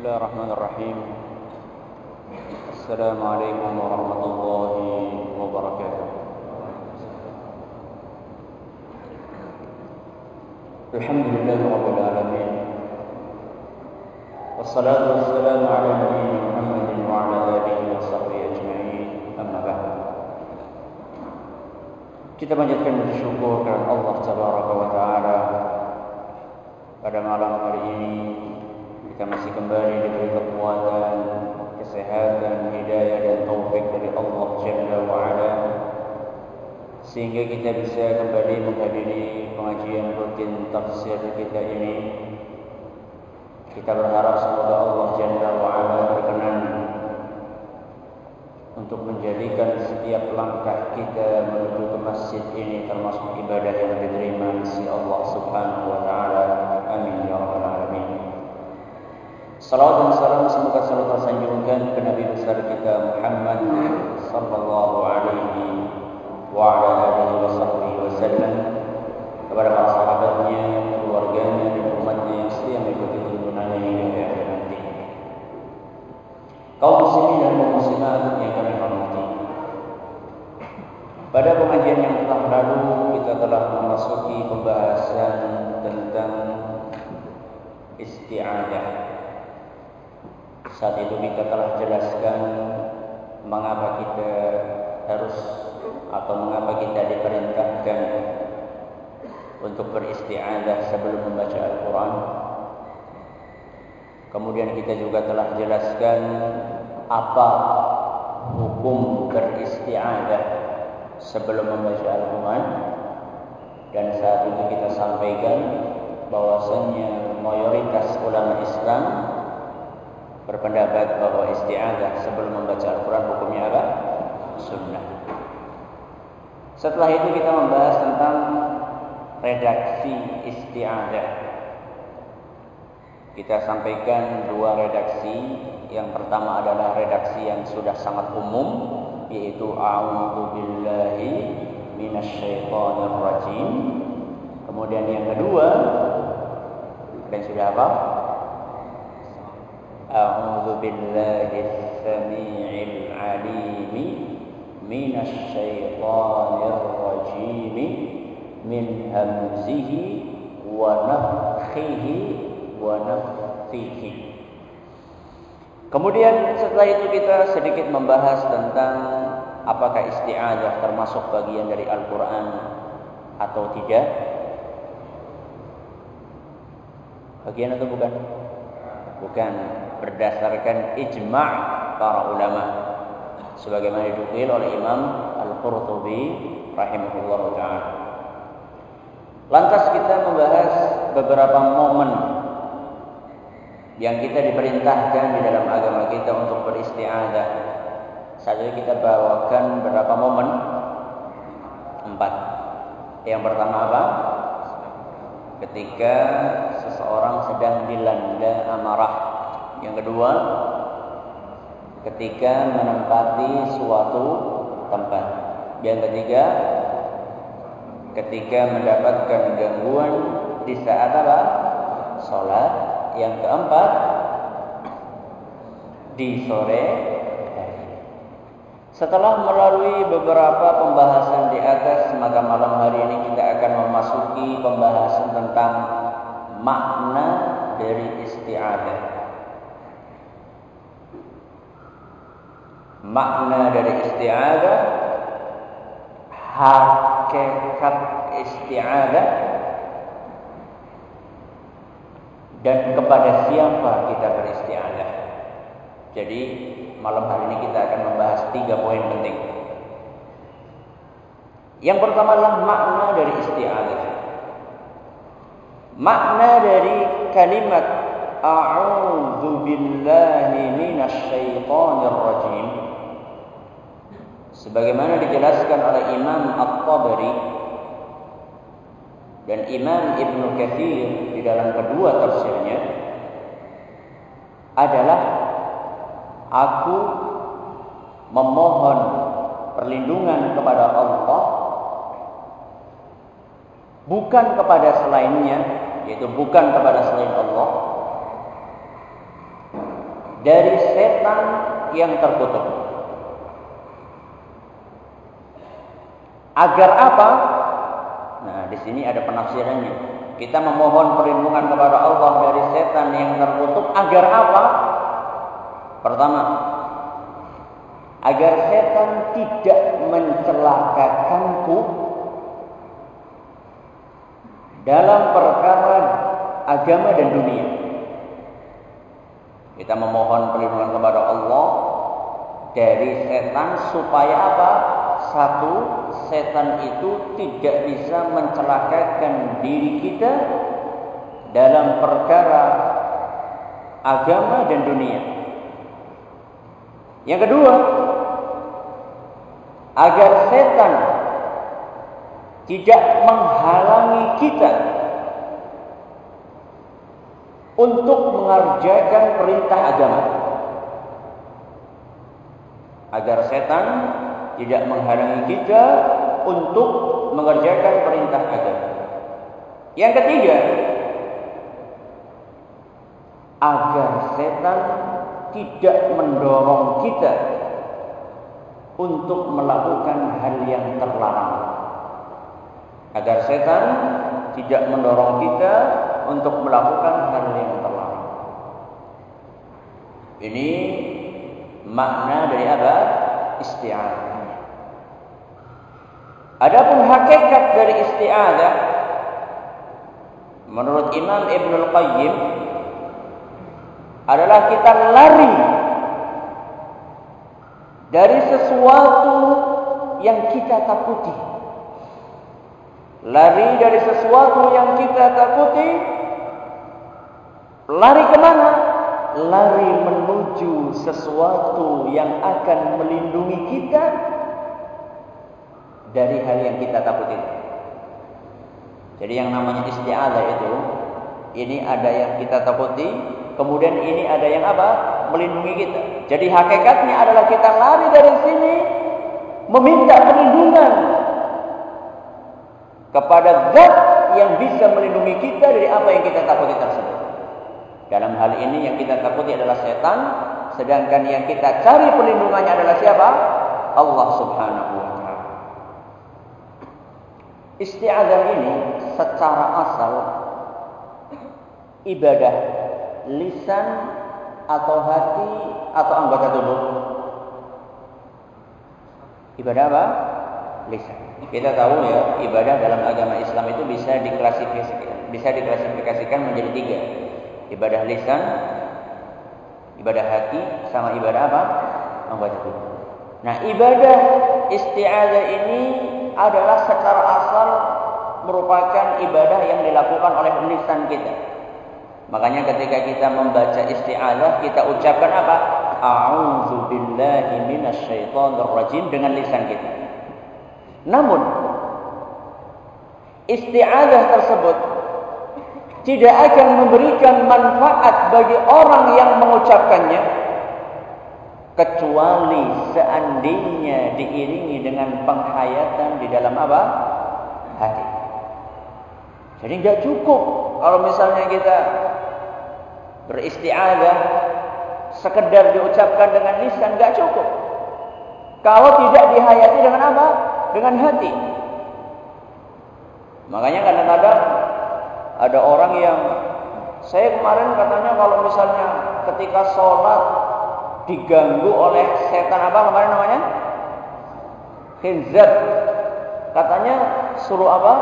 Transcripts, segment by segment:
الله الرحمن الرحيم السلام عليكم ورحمة الله وبركاته الحمد لله رب العالمين والصلاة والسلام على نبينا محمد وعلى آله وصحبه أجمعين أما بعد kita panjatkan puji syukur kepada Allah Tabaraka wa Taala pada malam hari ini. Kita masih kembali diberi kekuatan, kesehatan, hidayah dan taufik dari Allah Jalla wa Ala sehingga kita bisa kembali menghadiri pengajian rutin tafsir kita ini. Kita berharap semoga Allah Jalla wa Ala berkenan untuk menjadikan setiap langkah kita menuju ke masjid ini termasuk ibadah yang diterima di sisi Allah Subhanahu wa taala. Amin ya rabbal alamin. Salawat dan salam semoga selalu tersanjungkan ke Nabi besar kita Muhammad sallallahu alaihi wa ala alihi wa sahbihi wasallam kepada para sahabatnya, keluarganya dan umatnya yang setia mengikuti tuntunannya hingga akhir nanti. Kaum muslimin dan kaum muslimat yang kami hormati. Pada pengajian yang telah lalu kita telah memasuki pembahasan tentang isti'adah saat itu kita telah jelaskan mengapa kita harus atau mengapa kita diperintahkan untuk beristi'adah sebelum membaca Al-Quran. Kemudian kita juga telah jelaskan apa hukum beristi'adah sebelum membaca Al-Quran. Dan saat itu kita sampaikan bahwasanya mayoritas ulama Islam berpendapat bahwa isti'adah sebelum membaca Al-Quran hukumnya apa? Sunnah. Setelah itu kita membahas tentang redaksi isti'adah. Kita sampaikan dua redaksi. Yang pertama adalah redaksi yang sudah sangat umum yaitu a'udzu billahi minasyaitonir rajim. Kemudian yang kedua dan sudah apa? أعوذ بالله السميع العليم من الشيطان الرجيم من همزه ونفخه ونفثه Kemudian setelah itu kita sedikit membahas tentang apakah isti'adah termasuk bagian dari Al-Quran atau tidak. Bagian atau bukan? Bukan berdasarkan ijma' para ulama sebagaimana dinukil oleh Imam Al-Qurtubi rahimahullah taala. Lantas kita membahas beberapa momen yang kita diperintahkan di dalam agama kita untuk beristiadah. Saja kita bawakan beberapa momen? Empat. Yang pertama apa? Ketika seseorang sedang dilanda amarah yang kedua, ketika menempati suatu tempat. Yang ketiga, ketika mendapatkan gangguan di saat apa? Salat. Yang keempat, di sore. Setelah melalui beberapa pembahasan di atas, maka malam hari ini kita akan memasuki pembahasan tentang makna dari isti'adah. Makna dari isti'adah hakikat isti'adah dan kepada siapa kita beristi'adah. Jadi malam hari ini kita akan membahas tiga poin penting. Yang pertama adalah makna dari isti'adah. Makna dari kalimat a'udzu billahi minasyaitonir rajim. Sebagaimana dijelaskan oleh Imam At-Tabari dan Imam Ibnu Katsir di dalam kedua tafsirnya adalah aku memohon perlindungan kepada Allah bukan kepada selainnya yaitu bukan kepada selain Allah dari setan yang terkutuk. Agar apa? Nah, di sini ada penafsirannya. Kita memohon perlindungan kepada Allah dari setan yang terkutuk agar apa? Pertama, agar setan tidak mencelakakanku dalam perkara agama dan dunia. Kita memohon perlindungan kepada Allah dari setan supaya apa? Satu, setan itu tidak bisa mencelakakan diri kita dalam perkara agama dan dunia. Yang kedua, agar setan tidak menghalangi kita untuk mengerjakan perintah agama. Agar setan tidak menghalangi kita untuk mengerjakan perintah agama. Yang ketiga, agar setan tidak mendorong kita untuk melakukan hal yang terlarang. Agar setan tidak mendorong kita untuk melakukan hal yang terlarang. Ini makna dari apa? Isti'adah. Adapun hakikat dari isti'adah menurut Imam Ibn Al-Qayyim adalah kita lari dari sesuatu yang kita takuti. Lari dari sesuatu yang kita takuti. Lari kemana? Lari menuju sesuatu yang akan melindungi kita dari hal yang kita takuti. Jadi yang namanya isti'adzah itu ini ada yang kita takuti, kemudian ini ada yang apa? melindungi kita. Jadi hakikatnya adalah kita lari dari sini meminta perlindungan kepada zat yang bisa melindungi kita dari apa yang kita takuti tersebut. Dalam hal ini yang kita takuti adalah setan, sedangkan yang kita cari perlindungannya adalah siapa? Allah Subhanahu wa Isti'adzah ini secara asal ibadah lisan atau hati atau anggota tubuh. Ibadah apa? Lisan. Kita tahu ya, ibadah dalam agama Islam itu bisa diklasifikasikan, bisa diklasifikasikan menjadi tiga. Ibadah lisan, ibadah hati, sama ibadah apa? Anggota tubuh. Nah, ibadah isti'adzah ini adalah secara asal merupakan ibadah yang dilakukan oleh lisan kita. Makanya ketika kita membaca isti'adah kita ucapkan apa? A'udzu billahi minasyaitonir rajim dengan lisan kita. Namun isti'adah tersebut tidak akan memberikan manfaat bagi orang yang mengucapkannya kecuali seandainya diiringi dengan penghayatan di dalam apa? hati. Jadi nggak cukup kalau misalnya kita beristiadah sekedar diucapkan dengan lisan nggak cukup. Kalau tidak dihayati dengan apa? Dengan hati. Makanya kadang-kadang ada orang yang saya kemarin katanya kalau misalnya ketika sholat diganggu oleh setan apa kemarin namanya? Khinzab. Katanya suruh apa?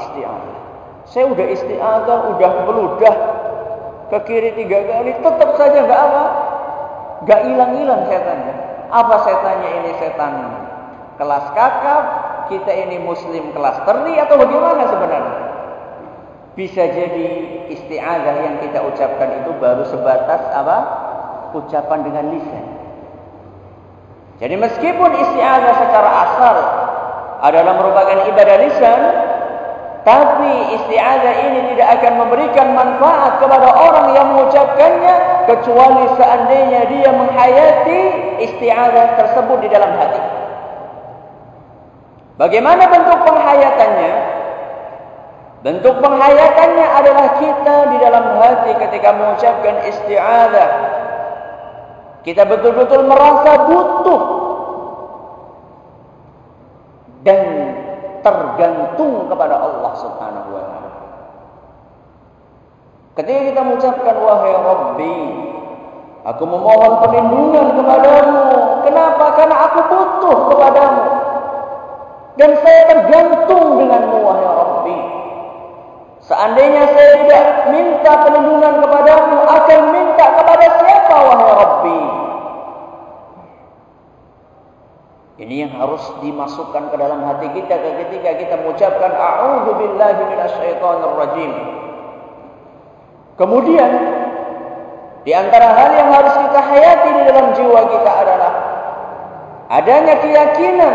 Isti'adah. Saya udah isti'adah, udah meludah ke kiri tiga kali, tetap saja nggak apa? Nggak hilang-hilang setannya. Apa setannya ini setan kelas kakap? Kita ini muslim kelas teri atau bagaimana sebenarnya? Bisa jadi isti'adah yang kita ucapkan itu baru sebatas apa? ucapan dengan lisan. Jadi meskipun isti'adzah secara asal adalah merupakan ibadah lisan, tapi isti'adzah ini tidak akan memberikan manfaat kepada orang yang mengucapkannya kecuali seandainya dia menghayati isti'adzah tersebut di dalam hati. Bagaimana bentuk penghayatannya? Bentuk penghayatannya adalah kita di dalam hati ketika mengucapkan isti'adzah Kita betul-betul merasa butuh dan tergantung kepada Allah Subhanahu wa taala. Ketika kita mengucapkan wahai Rabbi, aku memohon perlindungan kepadamu. Kenapa? Karena aku butuh kepadamu. Dan saya tergantung denganmu wahai Rabbi. Seandainya saya tidak minta perlindungan kepadamu, akan minta kepada siapa wahai Rabbi? Ini yang harus dimasukkan ke dalam hati kita ketika kita mengucapkan a'udzu billahi minasyaitonir rajim. Kemudian di antara hal yang harus kita hayati di dalam jiwa kita adalah adanya keyakinan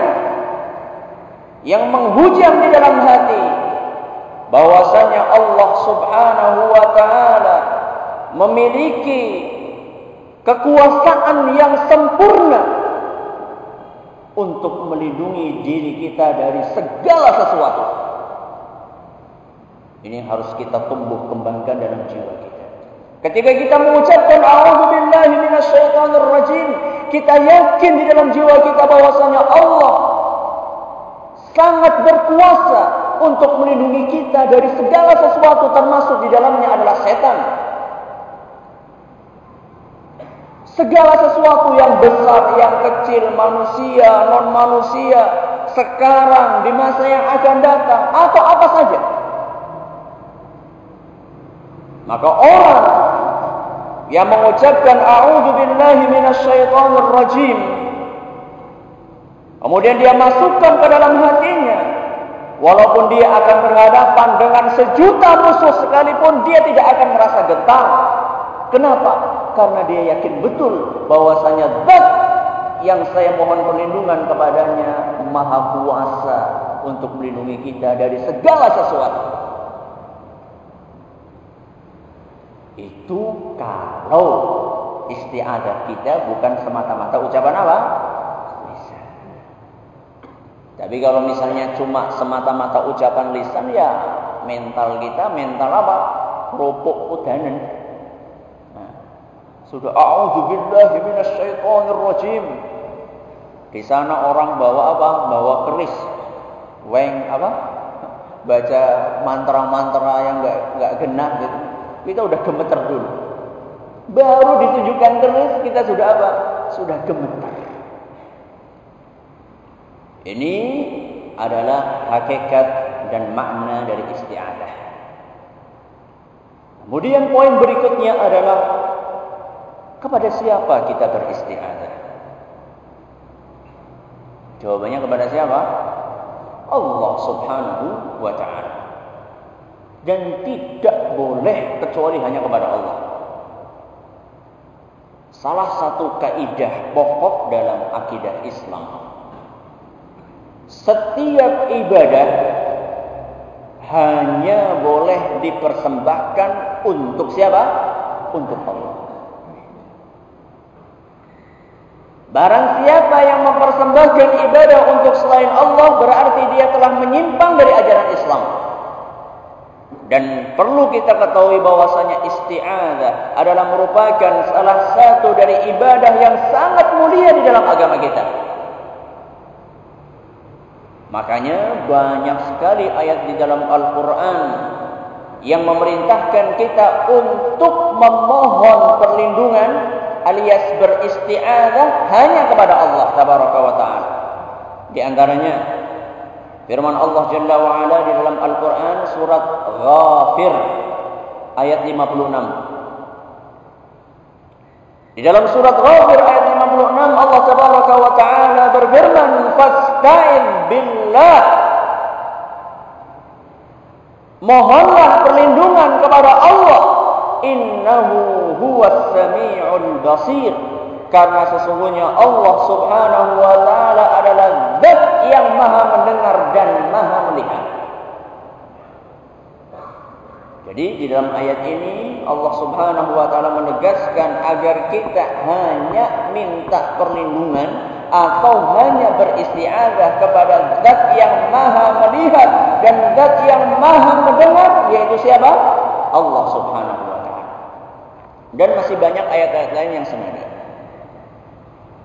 yang menghujam di dalam hati bahwasanya Allah Subhanahu wa taala memiliki kekuasaan yang sempurna untuk melindungi diri kita dari segala sesuatu. Ini harus kita tumbuh kembangkan dalam jiwa kita. Ketika kita mengucapkan a'udzubillahi minasyaitonir rajim, kita yakin di dalam jiwa kita bahwasanya Allah sangat berkuasa untuk melindungi kita dari segala sesuatu termasuk di dalamnya adalah setan. Segala sesuatu yang besar, yang kecil, manusia, non manusia, sekarang, di masa yang akan datang, atau apa saja. Maka orang yang mengucapkan a'udzu billahi minasyaitonir rajim kemudian dia masukkan ke dalam hatinya walaupun dia akan berhadapan dengan sejuta musuh sekalipun dia tidak akan merasa gentar kenapa karena dia yakin betul bahwasanya zat yang saya mohon perlindungan kepadanya maha kuasa untuk melindungi kita dari segala sesuatu. Itu kalau istiadat kita bukan semata-mata ucapan apa? Tapi kalau misalnya cuma semata-mata ucapan lisan ya mental kita mental apa? Kerupuk udanan. Sudah a'udzubillahi minasyaitonir rajim. Di sana orang bawa apa? Bawa keris. Weng apa? Baca mantra-mantra yang enggak enggak genah gitu. Kita udah gemeter dulu. Baru ditunjukkan keris kita sudah apa? Sudah gemeter. Ini adalah hakikat dan makna dari isti'adah. Kemudian poin berikutnya adalah kepada siapa kita beristiadah? Jawabannya kepada siapa? Allah Subhanahu wa taala. Dan tidak boleh kecuali hanya kepada Allah. Salah satu kaidah pokok dalam akidah Islam. Setiap ibadah hanya boleh dipersembahkan untuk siapa? Untuk Allah. Barang siapa yang mempersembahkan ibadah untuk selain Allah berarti dia telah menyimpang dari ajaran Islam. Dan perlu kita ketahui bahwasanya isti'adzah adalah merupakan salah satu dari ibadah yang sangat mulia di dalam agama kita. Makanya banyak sekali ayat di dalam Al-Quran yang memerintahkan kita untuk memohon perlindungan alias beristi'adzah hanya kepada Allah tabaraka wa taala. Di antaranya firman Allah Jalla wa ala di dalam Al-Qur'an surat Ghafir ayat 56. Di dalam surat Ghafir ayat 56 Allah tabaraka wa taala berfirman fasta'in billah Mohonlah perlindungan kepada Allah. Innahu huwas sami'ul basir. Karena sesungguhnya Allah Subhanahu wa taala adalah zat yang maha mendengar dan maha melihat. Jadi di dalam ayat ini Allah Subhanahu wa taala menegaskan agar kita hanya minta perlindungan atau hanya beristiazah kepada zat yang maha melihat dan zat yang maha mendengar yaitu siapa? Allah Subhanahu wa taala. Dan masih banyak ayat-ayat lain yang senada.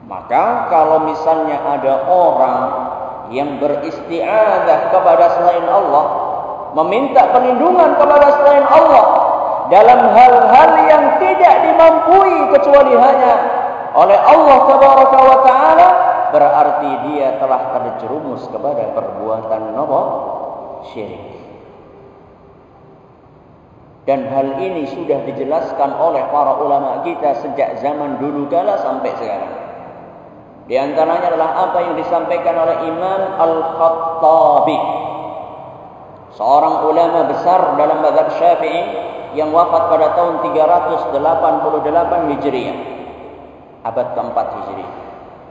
Maka kalau misalnya ada orang yang beristiadah kepada selain Allah, meminta perlindungan kepada selain Allah dalam hal-hal yang tidak dimampui kecuali hanya oleh Allah Tabaraka wa taala, berarti dia telah terjerumus kepada perbuatan nopo syirik. Dan hal ini sudah dijelaskan oleh para ulama kita sejak zaman dulu kala sampai sekarang. Di antaranya adalah apa yang disampaikan oleh Imam Al-Khattabi. Seorang ulama besar dalam mazhab Syafi'i yang wafat pada tahun 388 Hijriah. Abad keempat Hijriah.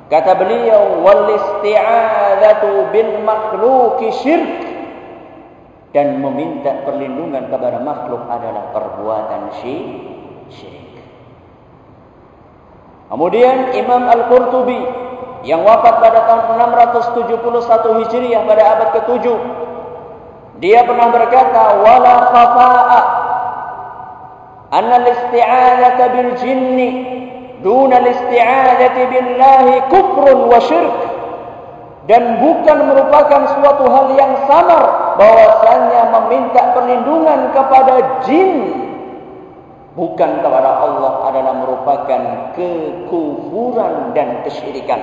Kata beliau, "Wal isti'adzatu bil makhluqi syirk." dan meminta perlindungan kepada makhluk adalah perbuatan syirik. Kemudian Imam Al-Qurtubi yang wafat pada tahun 671 Hijriah pada abad ke-7 dia pernah berkata wala khafa'a anna al-isti'adzata bil jinni al-isti'adzati billahi kufrun wa syirk dan bukan merupakan suatu hal yang samar bahwasanya meminta perlindungan kepada jin bukan kepada Allah adalah merupakan kekufuran dan kesyirikan.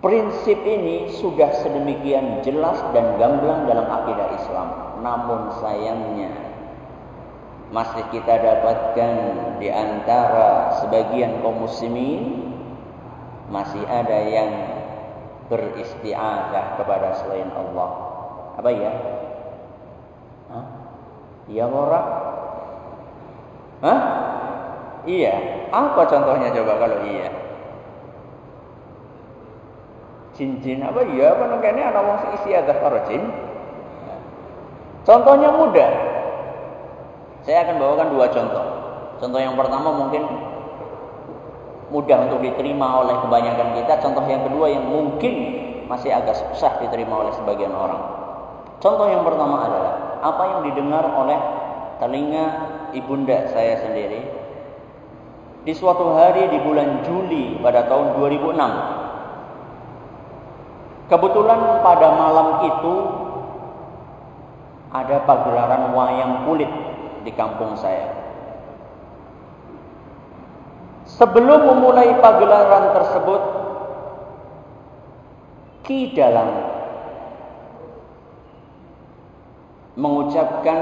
Prinsip ini sudah sedemikian jelas dan gamblang dalam akidah Islam. Namun sayangnya masih kita dapatkan di antara sebagian kaum muslimin masih ada yang beristiadah kepada selain Allah. Apa ya? Hah? Iya orang? Hah? Iya. Apa contohnya coba kalau iya? Cincin apa iya? Apa nengkene ana wong istiadah karo jin? Contohnya mudah. Saya akan bawakan dua contoh. Contoh yang pertama mungkin mudah untuk diterima oleh kebanyakan kita. Contoh yang kedua yang mungkin masih agak susah diterima oleh sebagian orang. Contoh yang pertama adalah apa yang didengar oleh telinga ibunda saya sendiri di suatu hari di bulan Juli pada tahun 2006. Kebetulan pada malam itu ada pagelaran wayang kulit di kampung saya. Sebelum memulai pagelaran tersebut, Ki dalam mengucapkan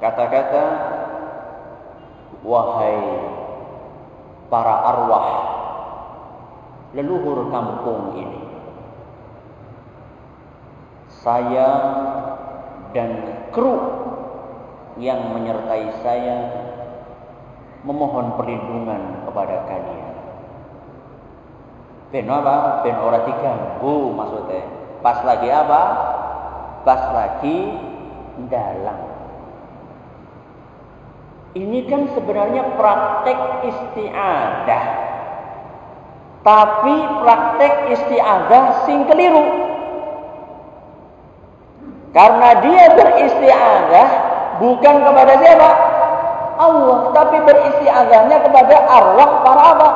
kata-kata wahai para arwah leluhur kampung ini saya dan kru yang menyertai saya memohon perlindungan kepada kalian. Ben apa? Ben ora diganggu maksudnya. Pas lagi apa? Pas lagi dalam. Ini kan sebenarnya praktek istiadah. Tapi praktek istiadah sing keliru. Karena dia beristiadah bukan kepada siapa? Allah, tapi beristiazahnya kepada arwah para apa?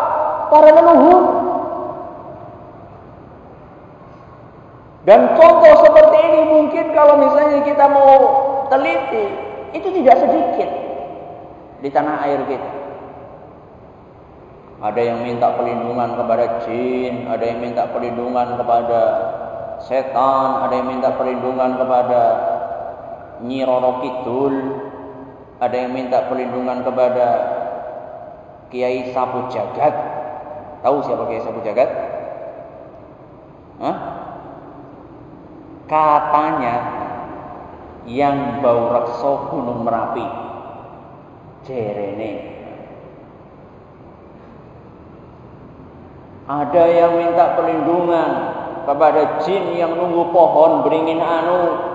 Para leluhur. Dan contoh seperti ini mungkin kalau misalnya kita mau teliti, itu tidak sedikit di tanah air kita. Ada yang minta perlindungan kepada jin, ada yang minta perlindungan kepada setan, ada yang minta perlindungan kepada Nyi Roro Kidul, ada yang minta perlindungan kepada Kiai Sapu Jagat. Tahu siapa Kiai Sapu Jagat? Hah? Katanya yang bau rekso Gunung Merapi. Jerene. Ada yang minta perlindungan kepada jin yang nunggu pohon beringin anu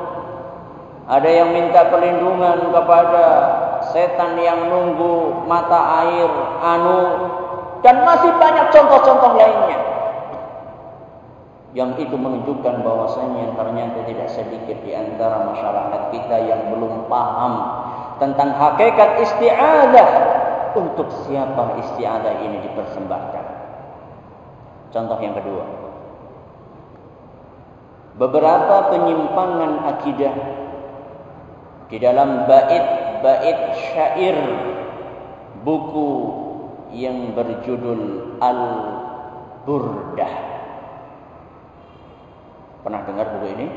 ada yang minta perlindungan kepada setan yang nunggu mata air anu dan masih banyak contoh-contoh lainnya. Yang itu menunjukkan bahwasanya ternyata tidak sedikit di antara masyarakat kita yang belum paham tentang hakikat isti'adah untuk siapa isti'adah ini dipersembahkan. Contoh yang kedua. Beberapa penyimpangan akidah di dalam bait-bait syair buku yang berjudul Al-Burdah. Pernah dengar buku ini?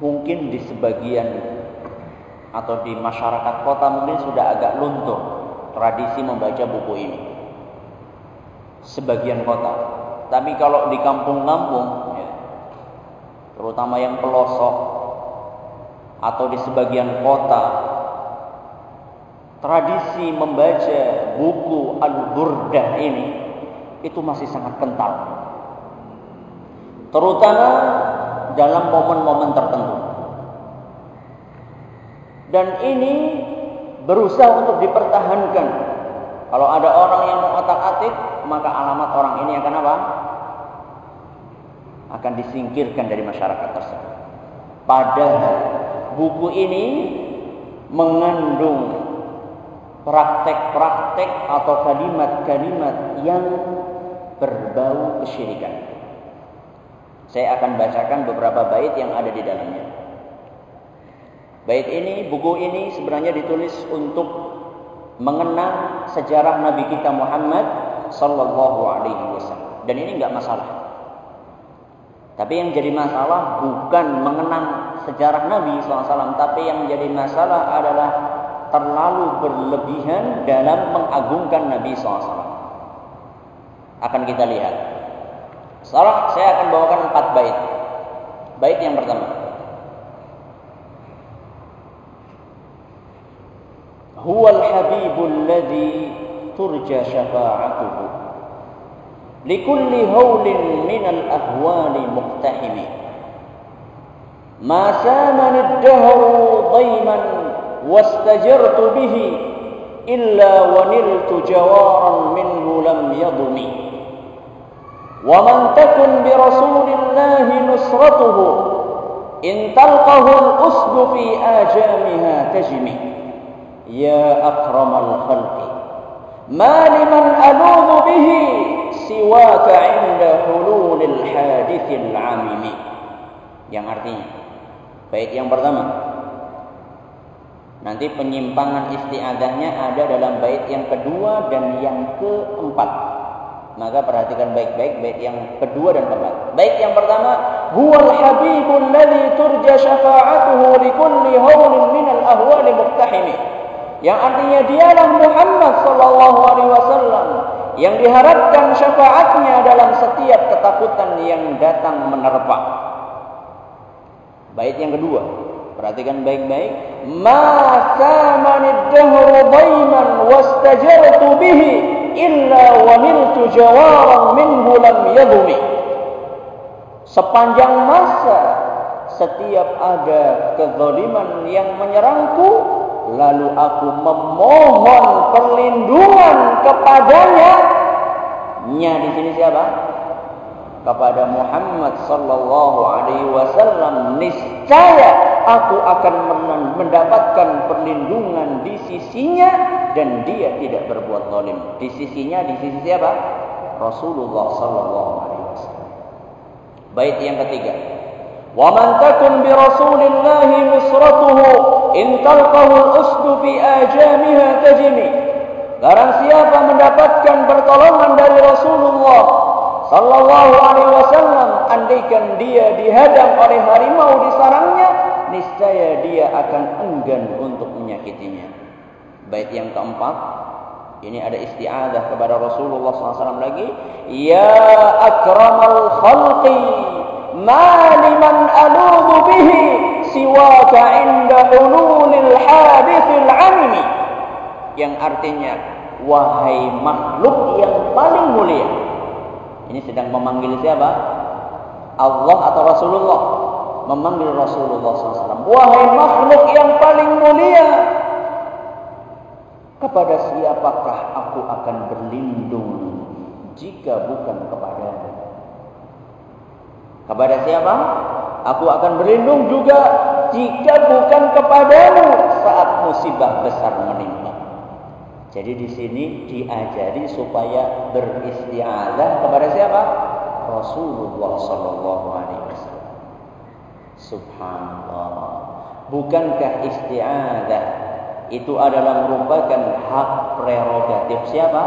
Mungkin di sebagian atau di masyarakat kota mungkin sudah agak luntur tradisi membaca buku ini. Sebagian kota. Tapi kalau di kampung-kampung, terutama yang pelosok atau di sebagian kota, tradisi membaca buku Al-Burdah ini itu masih sangat kental. Terutama dalam momen-momen tertentu. Dan ini berusaha untuk dipertahankan. Kalau ada orang yang mengotak-atik, maka alamat orang ini akan apa? Akan disingkirkan dari masyarakat tersebut. Padahal buku ini mengandung praktek-praktek atau kalimat-kalimat yang berbau kesyirikan. Saya akan bacakan beberapa bait yang ada di dalamnya. Bait ini, buku ini sebenarnya ditulis untuk mengenang sejarah Nabi kita Muhammad sallallahu alaihi wasallam. Dan ini enggak masalah. Tapi yang jadi masalah bukan mengenang sejarah Nabi SAW, tapi yang menjadi masalah adalah terlalu berlebihan dalam mengagungkan Nabi SAW. Akan kita lihat. Salah, saya akan bawakan empat bait. Bait yang pertama. Huwa al-habibul ladzi turja syafa'atuhu. Likulli hawlin minal ahwali muqtahimi. Ma samani ad-dahru dayman واستجرت به إلا ونلت جوارا منه لم يضم ومن تكن برسول الله نصرته إن تلقه الأسد في آجامها تجمي يا أكرم الخلق ما لمن ألوذ به siwaka inda hululil hadithil amimi. Yang artinya baik yang pertama nanti penyimpangan istiadahnya ada dalam bait yang kedua dan yang keempat. Maka perhatikan baik-baik bait yang kedua dan keempat. Baik yang pertama huwal habibul ladzi turja syafa'atuhu li kulli hawlin min al ahwali muqtahimi yang artinya dialah Muhammad sallallahu alaihi wasallam yang diharapkan syafaatnya dalam setiap ketakutan yang datang menerpa. Bait yang kedua, Perhatikan baik-baik. Ma kamani dahru daiman wastajartu bihi illa waniltu jawaran minhu lam yadhumi. Sepanjang masa setiap ada kezaliman yang menyerangku lalu aku memohon perlindungan kepadanya. Nya di sini siapa? Kepada Muhammad sallallahu alaihi wasallam niscaya aku akan mendapatkan perlindungan di sisinya dan dia tidak berbuat zalim. Di sisinya di sisi siapa? Rasulullah sallallahu alaihi wasallam. Bait yang ketiga. Wa man takun bi Rasulillah nusratuhu in talqahu al-usdu fi ajamiha tajmi. Barang siapa mendapatkan pertolongan dari Rasulullah sallallahu alaihi wasallam andaikan dia dihadang oleh harimau di sarangnya niscaya dia akan enggan untuk menyakitinya. Bait yang keempat, ini ada isti'adah kepada Rasulullah SAW lagi. Ya akramal khalqi, ma liman aludu bihi siwaka inda ululil hadithil amimi. Yang artinya, wahai makhluk yang paling mulia. Ini sedang memanggil siapa? Allah atau Rasulullah? memanggil Rasulullah SAW. Wahai makhluk yang paling mulia, kepada siapakah aku akan berlindung jika bukan kepadamu? Kepada siapa? Aku akan berlindung juga jika bukan kepadamu saat musibah besar menimpa. Jadi di sini diajari supaya beristiazah kepada siapa? Rasulullah sallallahu alaihi wasallam. Subhanallah. Bukankah isti'adzah itu adalah merupakan hak prerogatif siapa?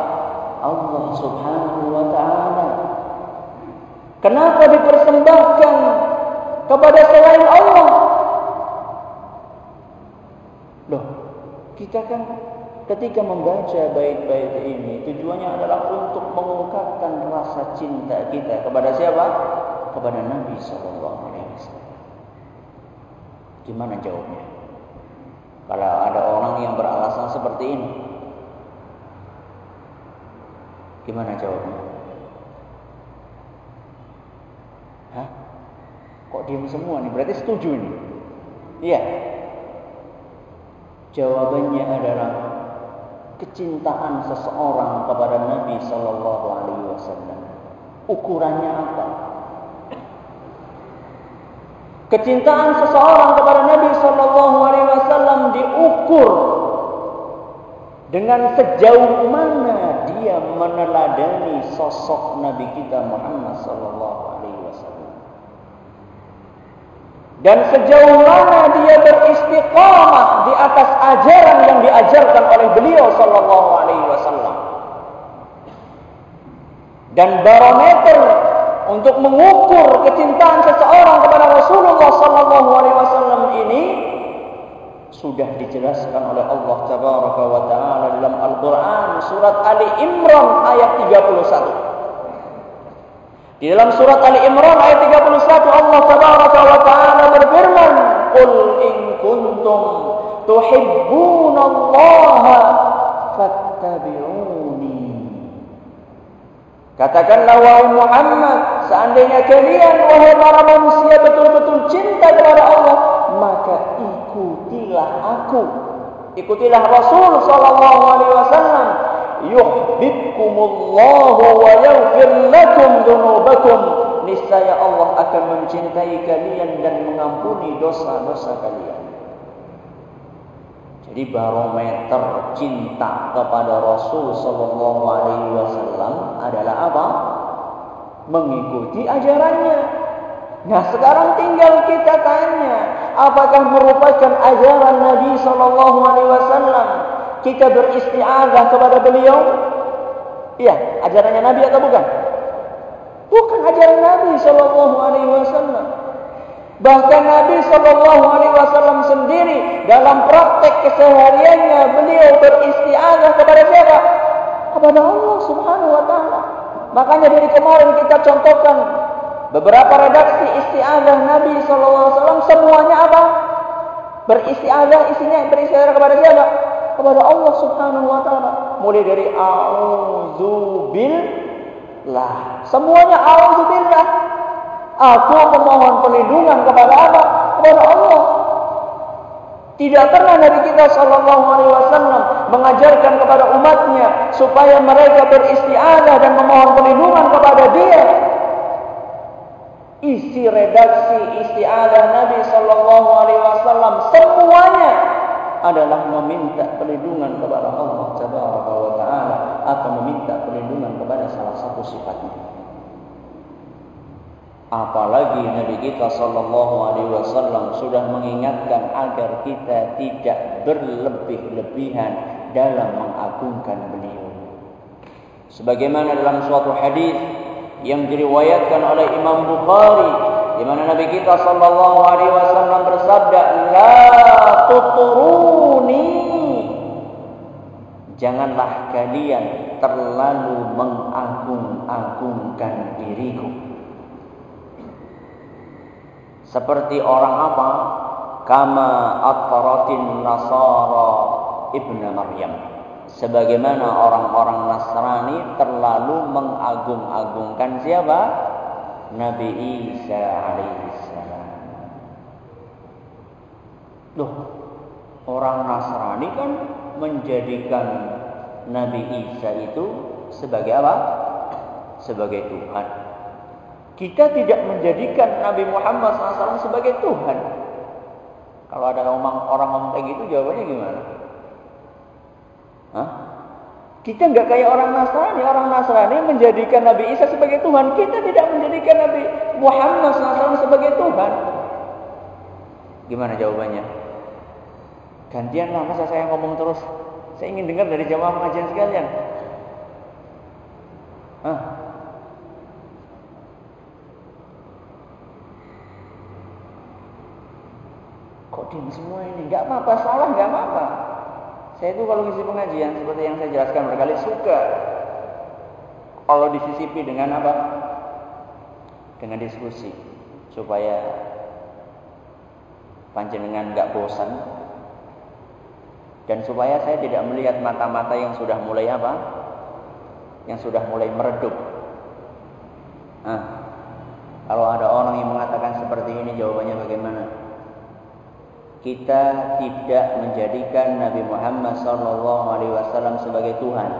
Allah Subhanahu wa taala. Kenapa dipersembahkan kepada selain Allah? Loh, kita kan ketika membaca bait-bait ini tujuannya adalah untuk mengungkapkan rasa cinta kita kepada siapa? Kepada Nabi sallallahu alaihi wasallam. Gimana jawabnya? Kalau ada orang yang beralasan seperti ini, gimana jawabnya? Hah? Diam semua nih? Berarti setuju nih? Iya. Jawabannya adalah kecintaan seseorang kepada Nabi Shallallahu Alaihi Wasallam. Ukurannya apa? Kecintaan seseorang kepada Nabi Shallallahu Alaihi Wasallam diukur dengan sejauh mana dia meneladani sosok Nabi kita Muhammad Sallallahu Alaihi Wasallam dan sejauh mana dia beristiqamah di atas ajaran yang diajarkan oleh beliau Sallallahu Alaihi Wasallam dan barometer untuk mengukur kecintaan seseorang kepada Rasulullah sallallahu alaihi wasallam ini sudah dijelaskan oleh Allah tabaraka wa taala dalam Al-Qur'an surat Ali Imran ayat 31. Di dalam surat Ali Imran ayat 31 Allah tabaraka wa taala berfirman, "Qul in kuntum tuhibbunallaha fattabi'uni." Katakanlah wahai Muhammad, seandainya kalian wahai para manusia betul-betul cinta kepada Allah, maka ikutilah aku. Ikutilah Rasul sallallahu alaihi wasallam. Yuhibbukumullahu wa yaghfir lakum dzunubakum. Niscaya Allah akan mencintai kalian dan mengampuni dosa-dosa kalian. Jadi barometer cinta kepada Rasul Sallallahu Alaihi Wasallam adalah apa? Mengikuti ajarannya. Nah sekarang tinggal kita tanya, apakah merupakan ajaran Nabi Sallallahu Alaihi Wasallam kita beristiadah kepada beliau? Iya, ajarannya Nabi atau bukan? Bukan ajaran Nabi Sallallahu Alaihi Wasallam. Bahkan Nabi Shallallahu Alaihi Wasallam sendiri dalam praktek kesehariannya beliau beristiadah kepada siapa? Kepada Allah Subhanahu Wa Taala. Makanya dari kemarin kita contohkan beberapa redaksi istiadah Nabi Shallallahu Alaihi Wasallam semuanya apa? Beristiadah isinya beristiadah kepada siapa? Kepada Allah Subhanahu Wa Taala. Mulai dari auzubillah. Semuanya auzubillah. Aku memohon perlindungan kepada apa? Kepada Allah. Tidak pernah Nabi kita Shallallahu Alaihi Wasallam mengajarkan kepada umatnya supaya mereka beristiadah dan memohon perlindungan kepada Dia. Isi redaksi istiadah Nabi Shallallahu Alaihi Wasallam semuanya adalah meminta perlindungan kepada Allah Taala atau meminta perlindungan kepada salah satu sifatnya. Apalagi Nabi kita Sallallahu Alaihi Wasallam sudah mengingatkan agar kita tidak berlebih-lebihan dalam mengagungkan beliau. Sebagaimana dalam suatu hadis yang diriwayatkan oleh Imam Bukhari, di mana Nabi kita Sallallahu Alaihi Wasallam bersabda, "La tuturuni." Janganlah kalian terlalu mengagung-agungkan diriku seperti orang apa? Kama atfaratin nasara ibnu Maryam. Sebagaimana orang-orang Nasrani terlalu mengagung-agungkan siapa? Nabi Isa alaihissalam. Loh, orang Nasrani kan menjadikan Nabi Isa itu sebagai apa? Sebagai Tuhan. Kita tidak menjadikan Nabi Muhammad SAW sebagai Tuhan. Kalau ada orang, orang ngomong kayak gitu jawabannya gimana? Kita nggak kayak orang Nasrani. Orang Nasrani menjadikan Nabi Isa sebagai Tuhan. Kita tidak menjadikan Nabi Muhammad SAW sebagai Tuhan. Gimana jawabannya? Gantian lah, masa saya ngomong terus. Saya ingin dengar dari jamaah pengajian sekalian. Hah? Kok diam semua ini? Gak apa-apa, salah gak apa-apa. Saya itu kalau ngisi pengajian seperti yang saya jelaskan berkali suka kalau disisipi dengan apa? Dengan diskusi supaya panjenengan nggak bosan dan supaya saya tidak melihat mata-mata yang sudah mulai apa? Yang sudah mulai meredup. Nah, kalau ada orang yang mengatakan seperti ini jawabannya bagaimana? Kita tidak menjadikan Nabi Muhammad SAW sebagai Tuhan.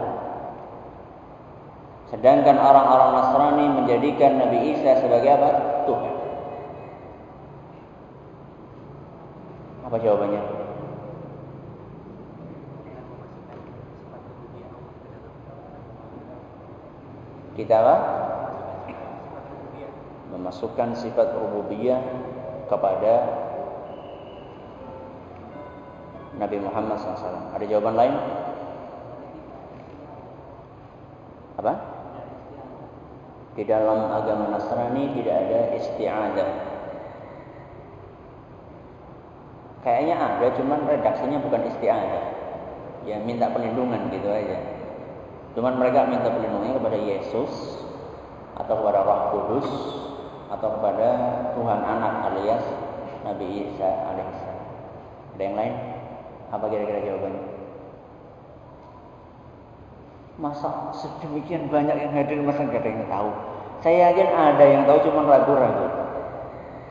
Sedangkan orang-orang Nasrani menjadikan Nabi Isa sebagai apa? Tuhan. Apa jawabannya? Kita apa? Memasukkan sifat rububiyah kepada Nabi Muhammad SAW. Ada jawaban lain? Apa? Di dalam agama Nasrani tidak ada isti'adah. Kayaknya ada, cuman redaksinya bukan isti'adah. Ya minta perlindungan gitu aja. Cuman mereka minta perlindungannya kepada Yesus atau kepada Roh Kudus atau kepada Tuhan Anak alias Nabi Isa alaihissalam. Ada yang lain? Apa kira-kira jawabannya? Masa sedemikian banyak yang hadir masa nggak ada yang tahu? Saya yakin ada yang tahu cuma ragu-ragu.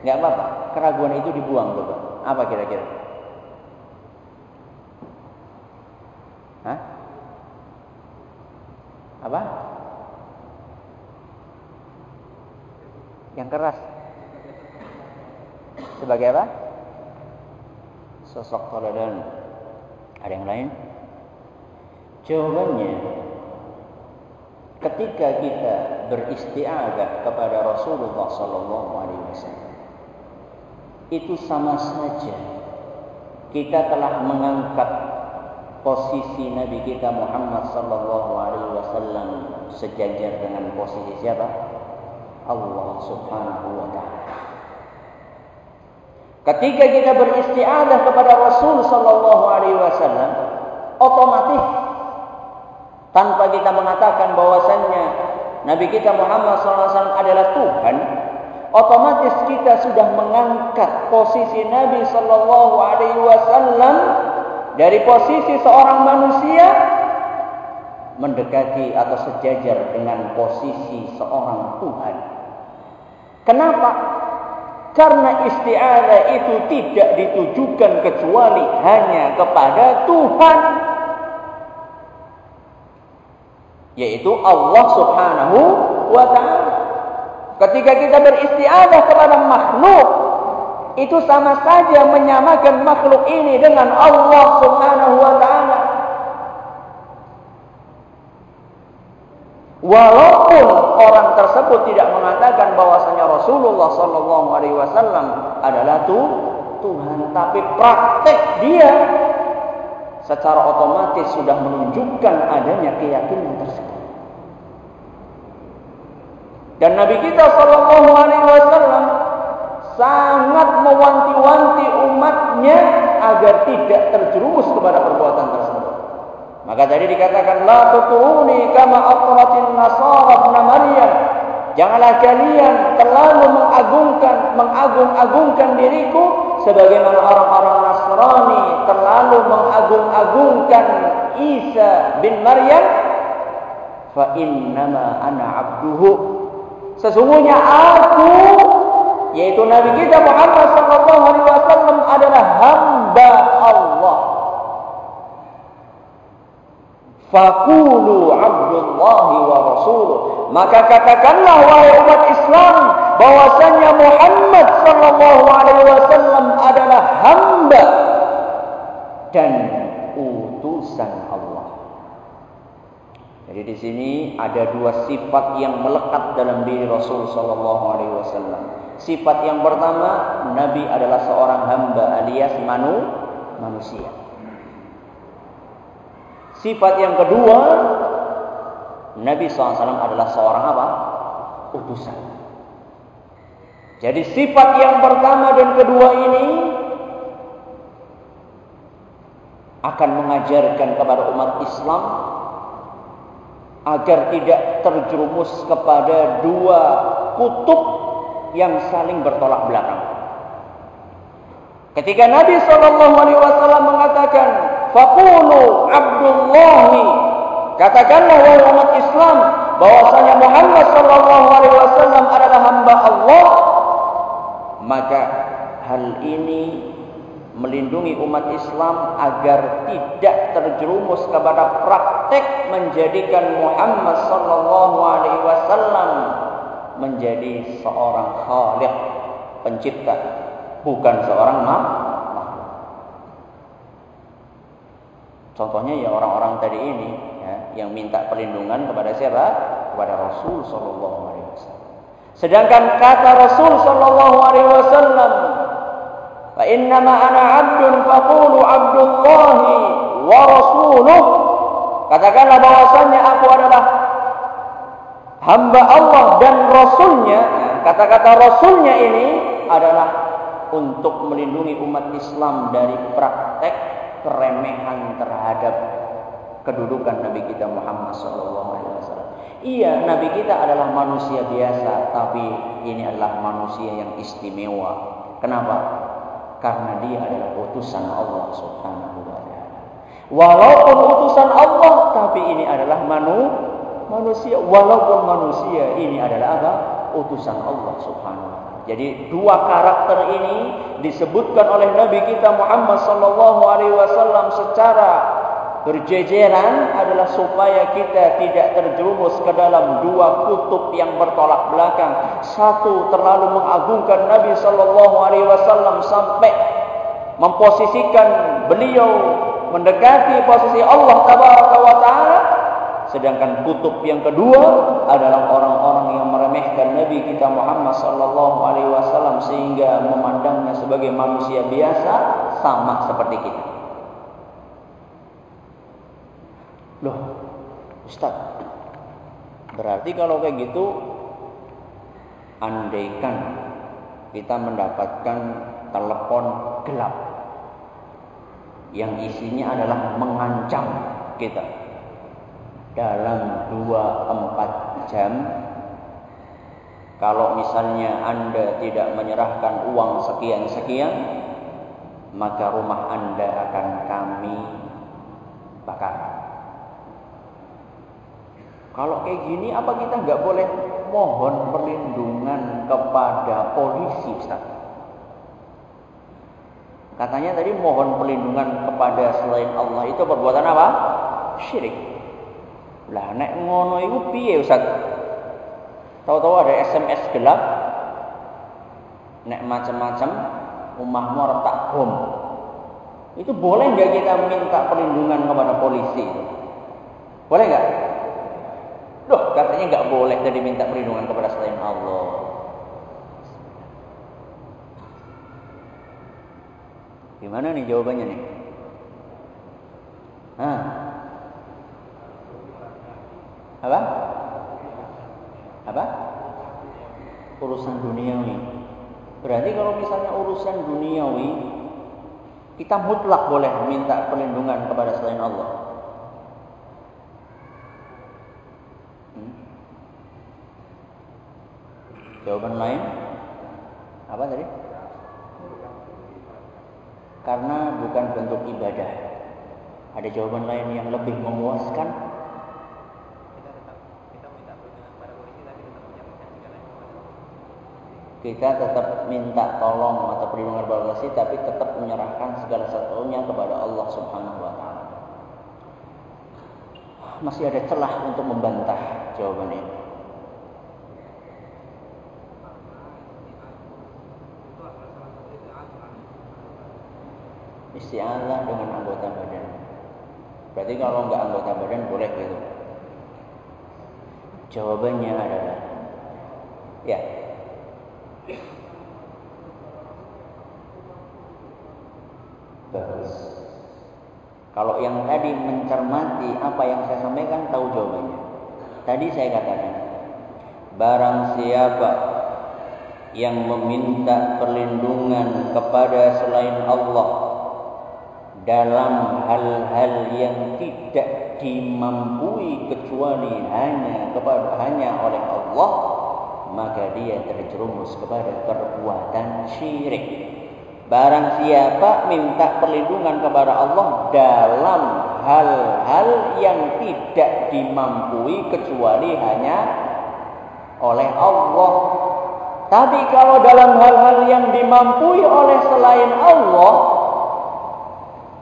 Nggak apa-apa, keraguan itu dibuang coba. Apa kira-kira? Hah? Apa? Yang keras. Sebagai apa? Sosok teladan. Ada yang lain? Jawabannya ketika kita beristiadah kepada Rasulullah sallallahu alaihi wasallam itu sama saja kita telah mengangkat posisi Nabi kita Muhammad sallallahu alaihi wasallam sejajar dengan posisi siapa? Allah Subhanahu wa taala. Ketika kita beristiadah kepada Rasul sallallahu alaihi wasallam, otomatis tanpa kita mengatakan bahwasannya Nabi kita Muhammad SAW adalah Tuhan, otomatis kita sudah mengangkat posisi Nabi Sallallahu Alaihi Wasallam dari posisi seorang manusia mendekati atau sejajar dengan posisi seorang Tuhan. Kenapa? Karena isti'adah itu tidak ditujukan kecuali hanya kepada Tuhan. Yaitu Allah subhanahu wa ta'ala. Ketika kita beristi'adah kepada makhluk. Itu sama saja menyamakan makhluk ini dengan Allah subhanahu wa ta'ala. Walaupun orang tersebut tidak mengatakan bahwasanya Rasulullah Sallallahu Alaihi Wasallam adalah tu, Tuhan, tapi praktek dia secara otomatis sudah menunjukkan adanya keyakinan tersebut. Dan Nabi kita Sallallahu Alaihi Wasallam sangat mewanti-wanti umatnya agar tidak terjerumus kepada perbuatan tersebut. Maka tadi dikatakan la tuturuni kama atratin nasara ibn Maryam. Janganlah kalian terlalu mengagungkan mengagung-agungkan diriku sebagaimana orang-orang Nasrani terlalu mengagung-agungkan Isa bin Maryam. Fa innama ana abduhu. Sesungguhnya aku yaitu Nabi kita Muhammad sallallahu alaihi wasallam adalah hamba Allah. Fakulu abdullahi wa rasuluh. Maka katakanlah wahai umat Islam, bahwasanya Muhammad sallallahu alaihi wasallam adalah hamba dan utusan Allah. Jadi di sini ada dua sifat yang melekat dalam diri Rasul sallallahu alaihi wasallam. Sifat yang pertama, Nabi adalah seorang hamba alias manu, manusia. Sifat yang kedua, Nabi SAW adalah seorang apa? Utusan. Jadi sifat yang pertama dan kedua ini akan mengajarkan kepada umat Islam agar tidak terjerumus kepada dua kutub yang saling bertolak belakang. Ketika Nabi Shallallahu Alaihi Wasallam mengatakan, "Fakulu Abdullahi," katakanlah wahai umat Islam bahwasanya Muhammad Shallallahu Alaihi Wasallam adalah hamba Allah, maka hal ini melindungi umat Islam agar tidak terjerumus kepada praktek menjadikan Muhammad sallallahu alaihi wasallam menjadi seorang khaliq pencipta bukan seorang makhluk. Contohnya ya orang-orang tadi ini ya, yang minta perlindungan kepada siapa? Kepada Rasul sallallahu alaihi wasallam. Sedangkan kata Rasul sallallahu alaihi wasallam Fa innama ana 'abdun faqulu 'abdullahi wa rasuluh. Katakanlah bahwasanya aku adalah hamba Allah dan rasulnya. Kata-kata rasulnya ini adalah untuk melindungi umat Islam dari praktek keremehan terhadap kedudukan Nabi kita Muhammad wasallam. Iya, Nabi kita adalah manusia biasa, tapi ini adalah manusia yang istimewa. Kenapa? karena dia adalah utusan Allah Subhanahu wa taala. Walaupun utusan Allah, tapi ini adalah manu, manusia. Walaupun manusia, ini adalah apa? Utusan Allah Subhanahu. Jadi dua karakter ini disebutkan oleh Nabi kita Muhammad sallallahu alaihi wasallam secara berjejeran adalah supaya kita tidak terjerumus ke dalam dua kutub yang bertolak belakang. Satu terlalu mengagungkan Nabi sallallahu alaihi wasallam sampai memposisikan beliau mendekati posisi Allah tabaraka wa taala. Sedangkan kutub yang kedua adalah orang-orang yang meremehkan Nabi kita Muhammad sallallahu alaihi wasallam sehingga memandangnya sebagai manusia biasa sama seperti kita. Loh, Ustaz, berarti kalau kayak gitu, andaikan kita mendapatkan telepon gelap yang isinya adalah mengancam kita dalam 2-4 jam kalau misalnya Anda tidak menyerahkan uang sekian-sekian maka rumah Anda akan kami bakar kalau kayak gini apa kita nggak boleh mohon perlindungan kepada polisi Ustaz? Katanya tadi mohon perlindungan kepada selain Allah itu perbuatan apa? Syirik. Lah nek ngono iku piye Ustaz? Tahu-tahu ada SMS gelap nek macam-macam umahmu retak bom. Itu boleh nggak kita minta perlindungan kepada polisi Boleh nggak? Loh, katanya nggak boleh jadi minta perlindungan kepada selain Allah. Gimana nih jawabannya nih? Hah? Apa? Apa? Urusan duniawi. Berarti kalau misalnya urusan duniawi, kita mutlak boleh minta perlindungan kepada selain Allah. Jawaban lain apa tadi? Karena bukan bentuk ibadah. Ada jawaban lain yang lebih memuaskan? kita tetap minta tolong atau perlindungan berbagai tapi tetap menyerahkan segala sesuatunya kepada Allah Subhanahu wa taala. Masih ada celah untuk membantah jawaban ini. Isti'alah dengan anggota badan. Berarti kalau nggak anggota badan boleh gitu. Jawabannya adalah ya Kalau yang tadi mencermati apa yang saya sampaikan tahu jawabannya. Tadi saya katakan barang siapa yang meminta perlindungan kepada selain Allah dalam hal-hal yang tidak dimampui kecuali hanya kepada hanya oleh Allah maka dia terjerumus kepada perbuatan syirik barang siapa minta perlindungan kepada Allah dalam hal-hal yang tidak dimampui kecuali hanya oleh Allah tapi kalau dalam hal-hal yang dimampui oleh selain Allah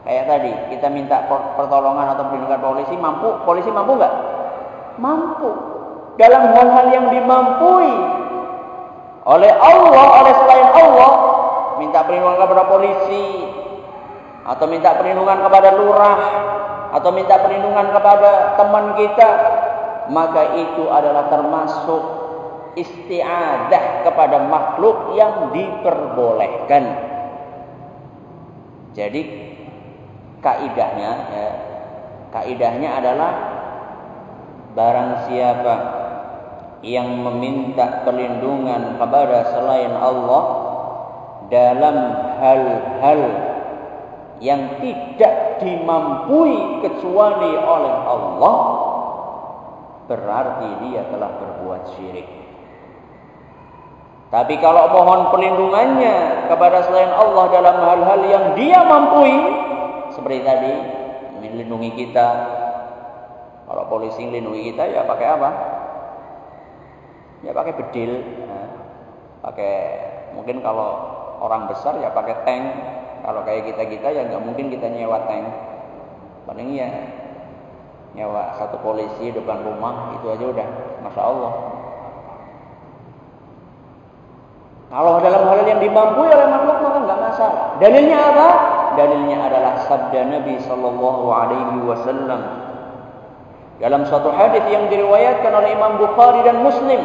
Kayak tadi, kita minta pertolongan atau perlindungan polisi, mampu? Polisi mampu nggak? Mampu. Dalam hal-hal yang dimampui oleh Allah, oleh selain Allah, minta perlindungan kepada polisi, atau minta perlindungan kepada lurah, atau minta perlindungan kepada teman kita, maka itu adalah termasuk istiadah kepada makhluk yang diperbolehkan. Jadi kaidahnya ya, kaidahnya adalah barang siapa yang meminta perlindungan kepada selain Allah dalam hal-hal yang tidak dimampui kecuali oleh Allah berarti dia telah berbuat syirik. Tapi kalau mohon perlindungannya kepada selain Allah dalam hal-hal yang dia mampui, seperti tadi melindungi kita. Kalau polisi melindungi kita ya pakai apa? Ya pakai bedil, pakai mungkin kalau orang besar ya pakai tank. Kalau kayak kita kita ya nggak mungkin kita nyewa tank. Paling ya nyewa satu polisi depan rumah itu aja udah, masya Allah. Kalau dalam hal yang dimampui oleh makhluk maka nggak masalah. Dalilnya apa? dalilnya adalah sabda Nabi sallallahu alaihi wasallam dalam suatu hadis yang diriwayatkan oleh Imam Bukhari dan Muslim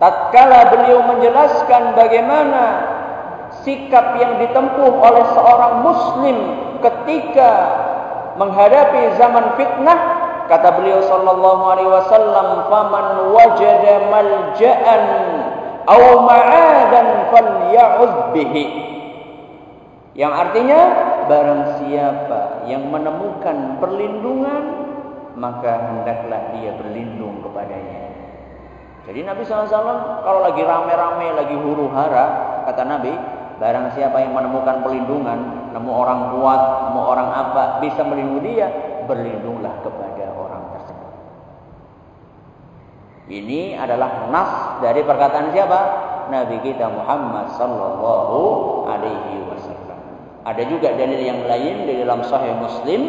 tatkala beliau menjelaskan bagaimana sikap yang ditempuh oleh seorang muslim ketika menghadapi zaman fitnah kata beliau sallallahu alaihi wasallam faman wajada malja'an aw ma'adan falya'udh bihi yang artinya barang siapa yang menemukan perlindungan maka hendaklah dia berlindung kepadanya. Jadi Nabi SAW kalau lagi rame-rame, lagi huru hara, kata Nabi, barang siapa yang menemukan perlindungan, nemu orang kuat, nemu orang apa, bisa melindungi dia, berlindunglah kepada orang tersebut. Ini adalah nas dari perkataan siapa? Nabi kita Muhammad sallallahu alaihi wasallam. Ada juga dalil yang lain di dalam Sahih Muslim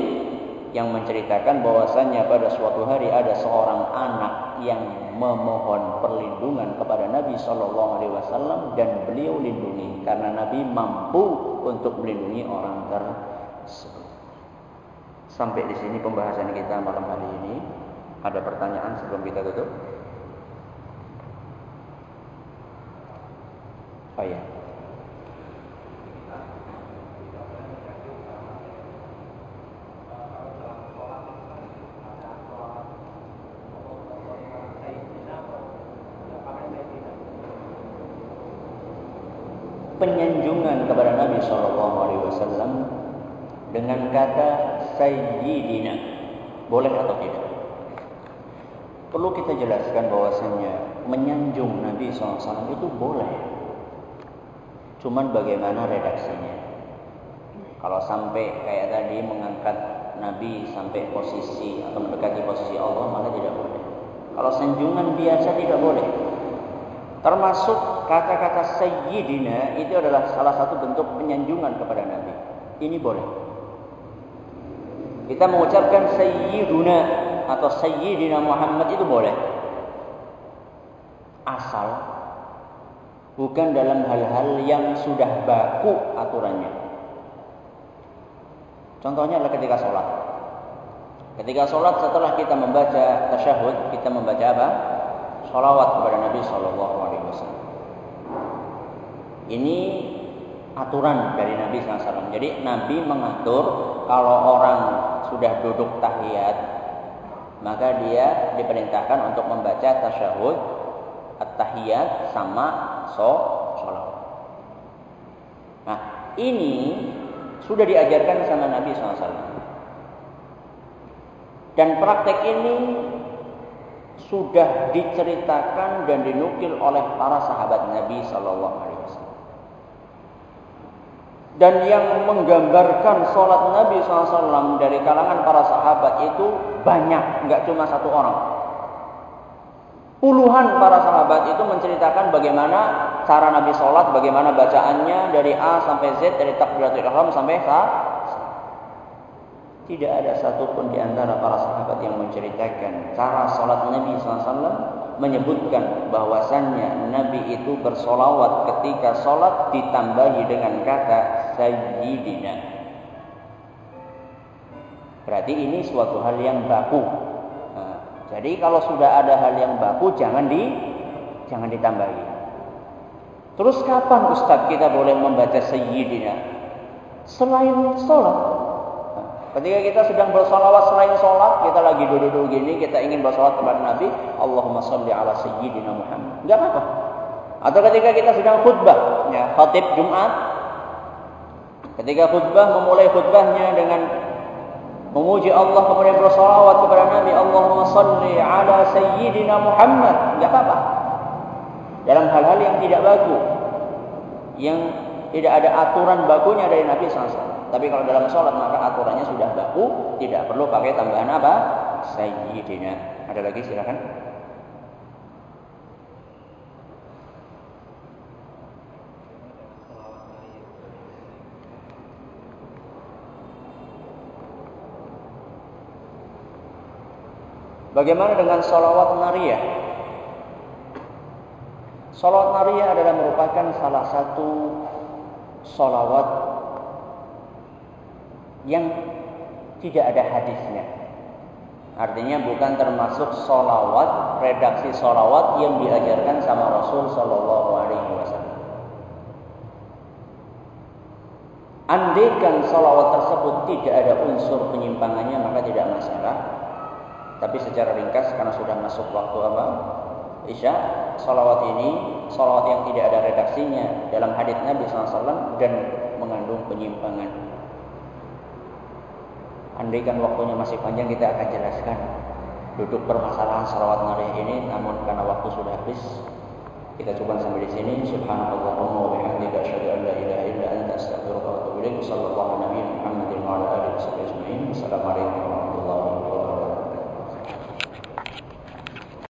yang menceritakan bahwasannya pada suatu hari ada seorang anak yang memohon perlindungan kepada Nabi Shallallahu Alaihi Wasallam dan beliau lindungi karena Nabi mampu untuk melindungi orang tersebut. Sampai di sini pembahasan kita malam hari ini. Ada pertanyaan sebelum kita tutup? Oh ya. Penyanjungan kepada Nabi Shallallahu Alaihi Wasallam dengan kata Sayyidina boleh atau tidak? Perlu kita jelaskan bahwasanya menyanjung Nabi SAW itu boleh. Cuman bagaimana redaksinya? Kalau sampai kayak tadi mengangkat Nabi sampai posisi atau mendekati posisi Allah maka tidak boleh. Kalau sanjungan biasa tidak boleh. Termasuk kata-kata sayyidina itu adalah salah satu bentuk penyanjungan kepada Nabi. Ini boleh. Kita mengucapkan sayyiduna atau sayyidina Muhammad itu boleh. Asal bukan dalam hal-hal yang sudah baku aturannya. Contohnya adalah ketika sholat. Ketika sholat setelah kita membaca tasyahud, kita membaca apa? Sholawat kepada Nabi Shallallahu Alaihi Wasallam. Ini aturan dari Nabi SAW. Jadi Nabi mengatur kalau orang sudah duduk tahiyat, maka dia diperintahkan untuk membaca tasyahud, at-tahiyat sama so, sholawat. Nah, ini sudah diajarkan sama Nabi SAW. Dan praktek ini sudah diceritakan dan dinukil oleh para sahabat Nabi Shallallahu Alaihi Wasallam. Dan yang menggambarkan sholat Nabi SAW dari kalangan para sahabat itu banyak, nggak cuma satu orang. Puluhan para sahabat itu menceritakan bagaimana cara Nabi sholat, bagaimana bacaannya dari A sampai Z, dari takbiratul ihram sampai Sa tidak ada satupun di antara para sahabat yang menceritakan cara sholat Nabi SAW menyebutkan bahwasannya Nabi itu bersolawat ketika sholat ditambahi dengan kata Sayyidina. Berarti ini suatu hal yang baku. Nah, jadi kalau sudah ada hal yang baku jangan di jangan ditambahi. Terus kapan Ustadz kita boleh membaca Sayyidina? Selain sholat, Ketika kita sedang bersolawat selain sholat, kita lagi duduk-duduk gini, kita ingin bersolawat kepada Nabi, Allahumma salli ala sayyidina Muhammad. Enggak apa-apa. Atau ketika kita sedang khutbah, ya, khatib Jumat, ketika khutbah memulai khutbahnya dengan memuji Allah kemudian bersolawat kepada Nabi, Allahumma salli ala sayyidina Muhammad. Enggak apa-apa. Dalam hal-hal yang tidak baku, yang tidak ada aturan bakunya dari Nabi SAW. Tapi kalau dalam sholat maka aturannya sudah baku, tidak perlu pakai tambahan apa? Sayyidina. Ada lagi silakan. Bagaimana dengan sholawat nariyah? Sholawat nariyah adalah merupakan salah satu sholawat yang tidak ada hadisnya. Artinya bukan termasuk solawat, redaksi solawat yang diajarkan sama Rasul Shallallahu Alaihi Wasallam. Andaikan solawat tersebut tidak ada unsur penyimpangannya maka tidak masalah. Tapi secara ringkas karena sudah masuk waktu apa? Isya, solawat ini solawat yang tidak ada redaksinya dalam hadis Nabi SAW dan mengandung penyimpangan. Andaikan waktunya masih panjang kita akan jelaskan duduk permasalahan salawat narih ini. Namun karena waktu sudah habis kita coba sampai di sini. Subhanallahumma wa bihamdika asyhadu an la ilaha illa anta astaghfiruka wa atubu ilaik. Sallallahu alaihi wa Muhammadin wa ala alihi